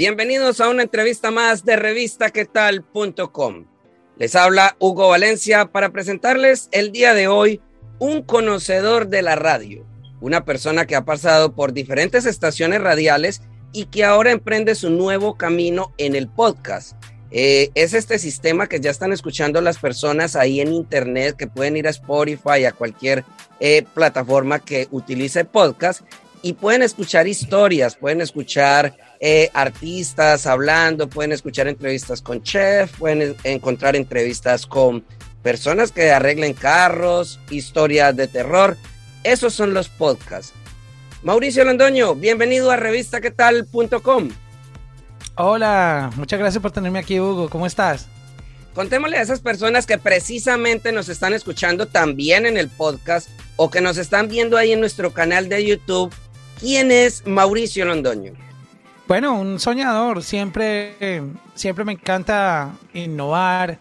Bienvenidos a una entrevista más de revistaquetal.com. Les habla Hugo Valencia para presentarles el día de hoy un conocedor de la radio, una persona que ha pasado por diferentes estaciones radiales y que ahora emprende su nuevo camino en el podcast. Eh, es este sistema que ya están escuchando las personas ahí en internet, que pueden ir a Spotify, a cualquier eh, plataforma que utilice podcast y pueden escuchar historias, pueden escuchar eh, artistas hablando, pueden escuchar entrevistas con chef, pueden encontrar entrevistas con personas que arreglen carros, historias de terror. Esos son los podcasts. Mauricio Londoño, bienvenido a revistaquetal.com. Hola, muchas gracias por tenerme aquí, Hugo. ¿Cómo estás? Contémosle a esas personas que precisamente nos están escuchando también en el podcast o que nos están viendo ahí en nuestro canal de YouTube, ¿quién es Mauricio Londoño? Bueno, un soñador. Siempre, siempre me encanta innovar,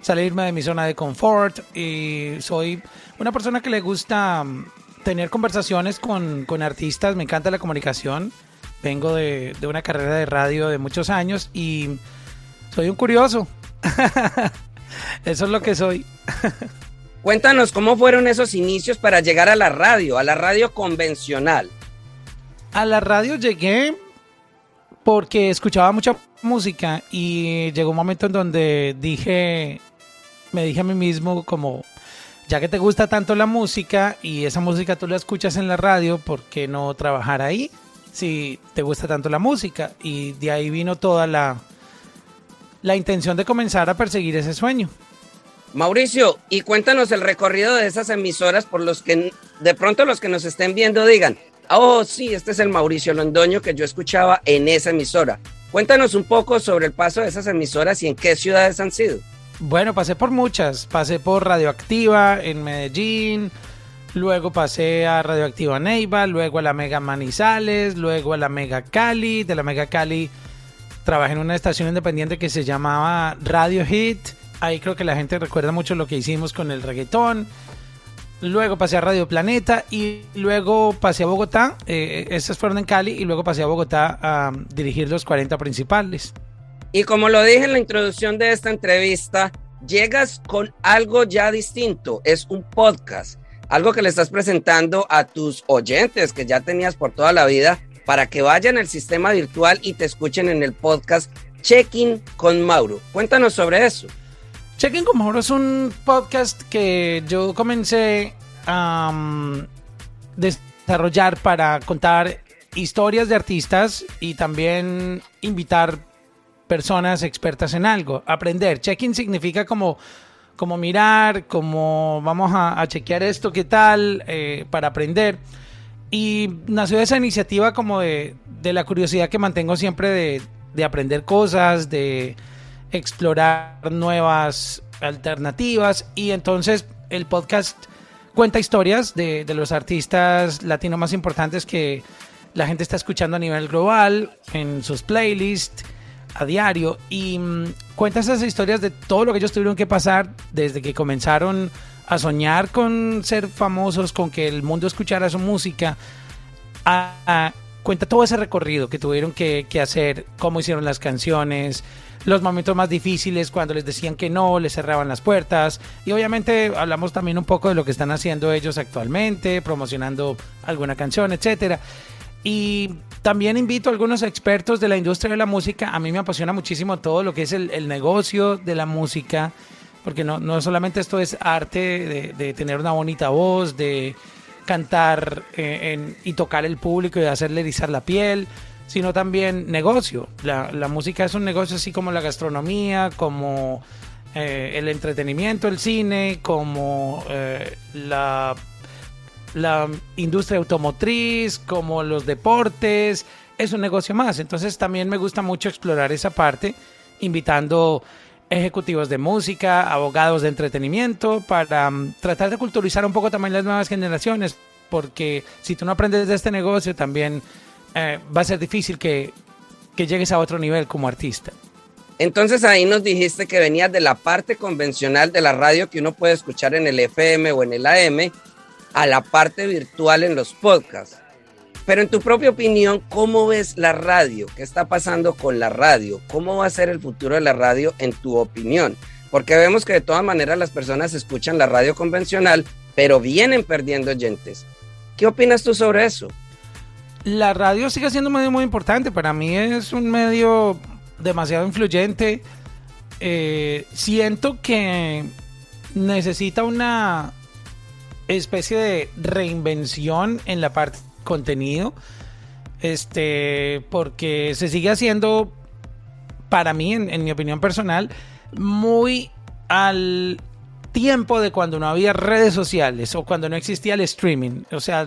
salirme de mi zona de confort y soy una persona que le gusta tener conversaciones con, con, artistas, me encanta la comunicación. Vengo de, de, una carrera de radio de muchos años y soy un curioso. Eso es lo que soy. Cuéntanos cómo fueron esos inicios para llegar a la radio, a la radio convencional. A la radio llegué porque escuchaba mucha música y llegó un momento en donde dije, me dije a mí mismo como, ya que te gusta tanto la música y esa música tú la escuchas en la radio, ¿por qué no trabajar ahí? Si te gusta tanto la música. Y de ahí vino toda la, la intención de comenzar a perseguir ese sueño. Mauricio, y cuéntanos el recorrido de esas emisoras por los que de pronto los que nos estén viendo digan, oh sí, este es el Mauricio Londoño que yo escuchaba en esa emisora. Cuéntanos un poco sobre el paso de esas emisoras y en qué ciudades han sido. Bueno, pasé por muchas. Pasé por Radioactiva en Medellín, luego pasé a Radioactiva Neiva, luego a la Mega Manizales, luego a la Mega Cali. De la Mega Cali trabajé en una estación independiente que se llamaba Radio Hit. Ahí creo que la gente recuerda mucho lo que hicimos con el reggaetón. Luego pasé a Radio Planeta y luego pasé a Bogotá. Eh, esas fueron en Cali y luego pasé a Bogotá a dirigir los 40 principales. Y como lo dije en la introducción de esta entrevista, llegas con algo ya distinto, es un podcast, algo que le estás presentando a tus oyentes que ya tenías por toda la vida para que vayan al sistema virtual y te escuchen en el podcast Checking con Mauro. Cuéntanos sobre eso. Checking con Mauro es un podcast que yo comencé a desarrollar para contar historias de artistas y también invitar personas expertas en algo. Aprender. Checking significa como, como mirar, como vamos a, chequear esto, qué tal, eh, para aprender. Y nació esa iniciativa como de, de la curiosidad que mantengo siempre de, de, aprender cosas, de explorar nuevas alternativas. Y entonces el podcast cuenta historias de, de los artistas latinos más importantes que la gente está escuchando a nivel global, en sus playlists a diario y mmm, cuenta esas historias de todo lo que ellos tuvieron que pasar desde que comenzaron a soñar con ser famosos, con que el mundo escuchara su música, a, a, cuenta todo ese recorrido que tuvieron que, que, hacer, cómo hicieron las canciones, los momentos más difíciles cuando les decían que no, les cerraban las puertas y obviamente hablamos también un poco de lo que están haciendo ellos actualmente, promocionando alguna canción, etcétera. Y también invito a algunos expertos de la industria de la música. A mí me apasiona muchísimo todo lo que es el, el negocio de la música, porque no, no, solamente esto es arte de, de, tener una bonita voz, de cantar eh, y tocar el público y hacerle erizar la piel, sino también negocio. La, la, música es un negocio así como la gastronomía, como eh, el entretenimiento, el cine, como eh, la, la industria automotriz, como los deportes, es un negocio más. Entonces también me gusta mucho explorar esa parte, invitando ejecutivos de música, abogados de entretenimiento, para um, tratar de culturizar un poco también las nuevas generaciones, porque si tú no aprendes de este negocio, también eh, va a ser difícil que, que llegues a otro nivel como artista. Entonces ahí nos dijiste que venías de la parte convencional de la radio que uno puede escuchar en el FM o en el AM a la parte virtual en los podcasts. Pero en tu propia opinión, ¿cómo ves la radio? ¿Qué está pasando con la radio? ¿Cómo va a ser el futuro de la radio en tu opinión? Porque vemos que de todas maneras las personas escuchan la radio convencional, pero vienen perdiendo oyentes. ¿Qué opinas tú sobre eso? La radio sigue siendo un medio muy importante. Para mí es un medio demasiado influyente. Eh, siento que necesita una especie de reinvención en la parte contenido. Este, porque se sigue haciendo, para mí, en, mi opinión personal, muy al tiempo de cuando no había redes sociales o cuando no existía el streaming. O sea,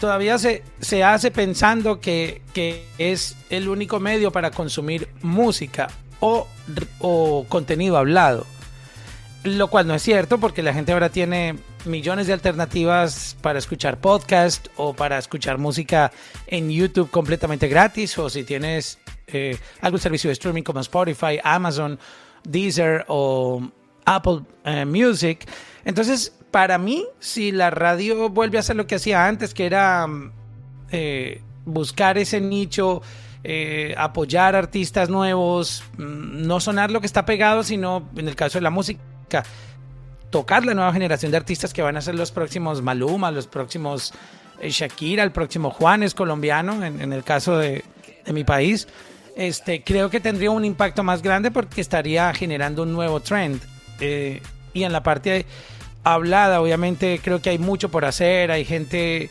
todavía se, se hace pensando que, que, es el único medio para consumir música o, o contenido hablado. Lo cual no es cierto porque la gente ahora tiene millones de alternativas para escuchar podcast o para escuchar música en YouTube completamente gratis o si tienes eh, algún servicio de streaming como Spotify, Amazon, Deezer o Apple eh, Music. Entonces, para mí, si la radio vuelve a hacer lo que hacía antes, que era eh, buscar ese nicho, apoyar artistas nuevos, mm, no sonar lo que está pegado, sino en el caso de la música, tocar la nueva generación de artistas que van a ser los próximos Maluma, los próximos eh, Shakira, el próximo Juanes colombiano, en, el caso de, mi país, este, creo que tendría un impacto más grande porque estaría generando un nuevo trend. Eh, y en la parte hablada, obviamente, creo que hay mucho por hacer, hay gente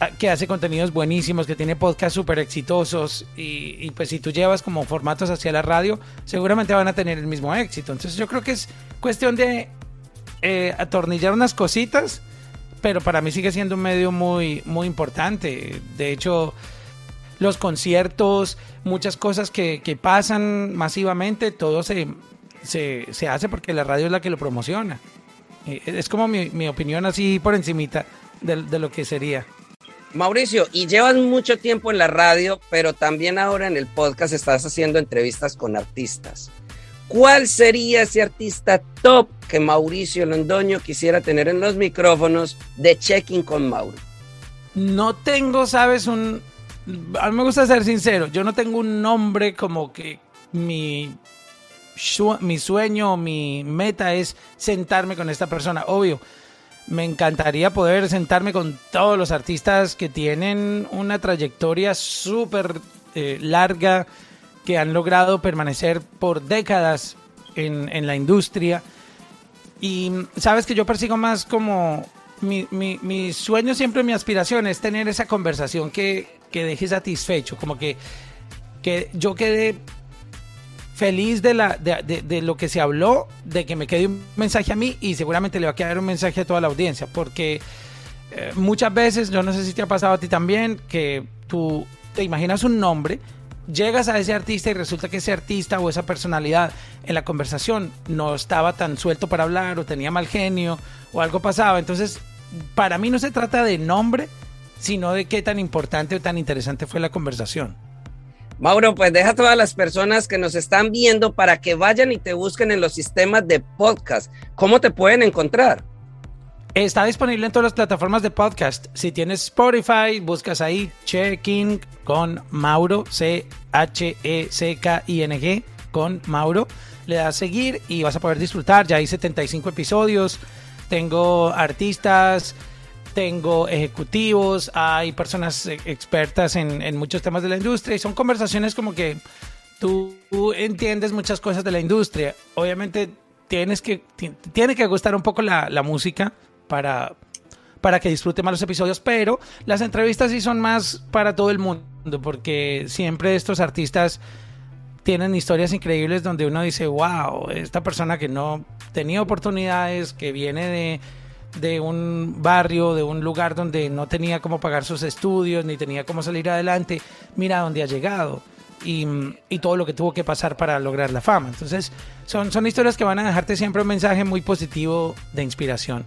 ah, que hace contenidos buenísimos, que tiene podcasts súper exitosos y, y, pues si tú llevas como formatos hacia la radio, seguramente van a tener el mismo éxito. Entonces yo creo que es cuestión de eh, atornillar unas cositas, pero para mí sigue siendo un medio muy, muy importante. De hecho, los conciertos, muchas cosas que, pasan masivamente, todo se, se, hace porque la radio es la que lo promociona. Eh, es como mi, opinión así por encimita de, de lo que sería. Mauricio, y llevas mucho tiempo en la radio, pero también ahora en el podcast estás haciendo entrevistas con artistas. ¿Cuál sería ese artista top que Mauricio Londoño quisiera tener en los micrófonos de Checking con Mauro? No tengo, sabes. A mí me gusta ser sincero, yo no tengo un nombre como que mi, mi sueño, mi meta es sentarme con esta persona. Obvio, me encantaría poder sentarme con todos los artistas que tienen una trayectoria súper eh, larga, que han logrado permanecer por décadas en, en la industria. Y sabes que yo persigo más como mi, mi, mi, sueño siempre, mi aspiración es tener esa conversación que, que deje satisfecho, como que, que yo quede feliz de, la, de, de, lo que se habló, de que me quede un mensaje a mí y seguramente le va a quedar un mensaje a toda la audiencia, porque eh, muchas veces, yo no sé si te ha pasado a ti también, que tú te imaginas un nombre llegas a ese artista y resulta que ese artista o esa personalidad en la conversación no estaba tan suelto para hablar o tenía mal genio o algo pasaba. Entonces, para mí no se trata de nombre, sino de qué tan importante o tan interesante fue la conversación. Mauro, pues deja a todas las personas que nos están viendo para que vayan y te busquen en los sistemas de podcast. ¿Cómo te pueden encontrar? Está disponible en todas las plataformas de podcast. Si tienes Spotify, buscas ahí Checking con Mauro, C-H-E-C-K-I-N-G, con Mauro. Le das a seguir y vas a poder disfrutar. Ya hay 75 episodios. Tengo artistas, tengo ejecutivos, hay personas expertas en, muchos temas de la industria y son conversaciones como que tú, entiendes muchas cosas de la industria. Obviamente tienes que, tiene que gustar un poco la, la música para, para que disfrute más los episodios, pero las entrevistas sí son más para todo el mundo, porque siempre estos artistas tienen historias increíbles donde uno dice, wow, esta persona que no tenía oportunidades, que viene de, de un barrio, de un lugar donde no tenía cómo pagar sus estudios, ni tenía cómo salir adelante, mira dónde ha llegado. Y, y, todo lo que tuvo que pasar para lograr la fama. Entonces, son, son historias que van a dejarte siempre un mensaje muy positivo de inspiración.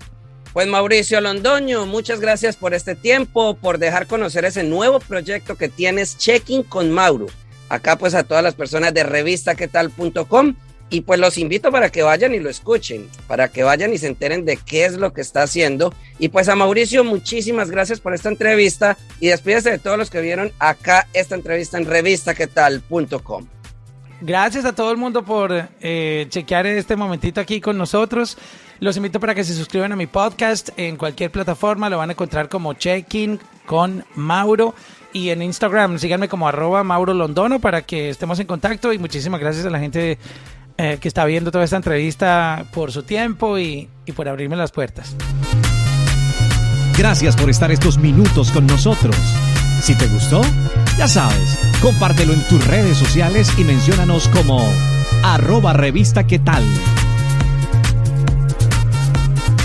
Pues Mauricio Londoño, muchas gracias por este tiempo, por dejar conocer ese nuevo proyecto que tienes, Checking con Mauro. Acá pues a todas las personas de revistaquetal.com y pues los invito para que vayan y lo escuchen, para que vayan y se enteren de qué es lo que está haciendo. Y pues a Mauricio, muchísimas gracias por esta entrevista y despídese de todos los que vieron acá esta entrevista en revistaquetal.com. Gracias a todo el mundo por eh, chequear este momentito aquí con nosotros. Los invito para que se suscriban a mi podcast en cualquier plataforma. Lo van a encontrar como Checking con Mauro. Y en Instagram síganme como arroba Mauro Londono para que estemos en contacto. Y muchísimas gracias a la gente eh, que está viendo toda esta entrevista por su tiempo y, por abrirme las puertas. Gracias por estar estos minutos con nosotros. Si te gustó, ya sabes, compártelo en tus redes sociales y menciónanos como arroba revista tal.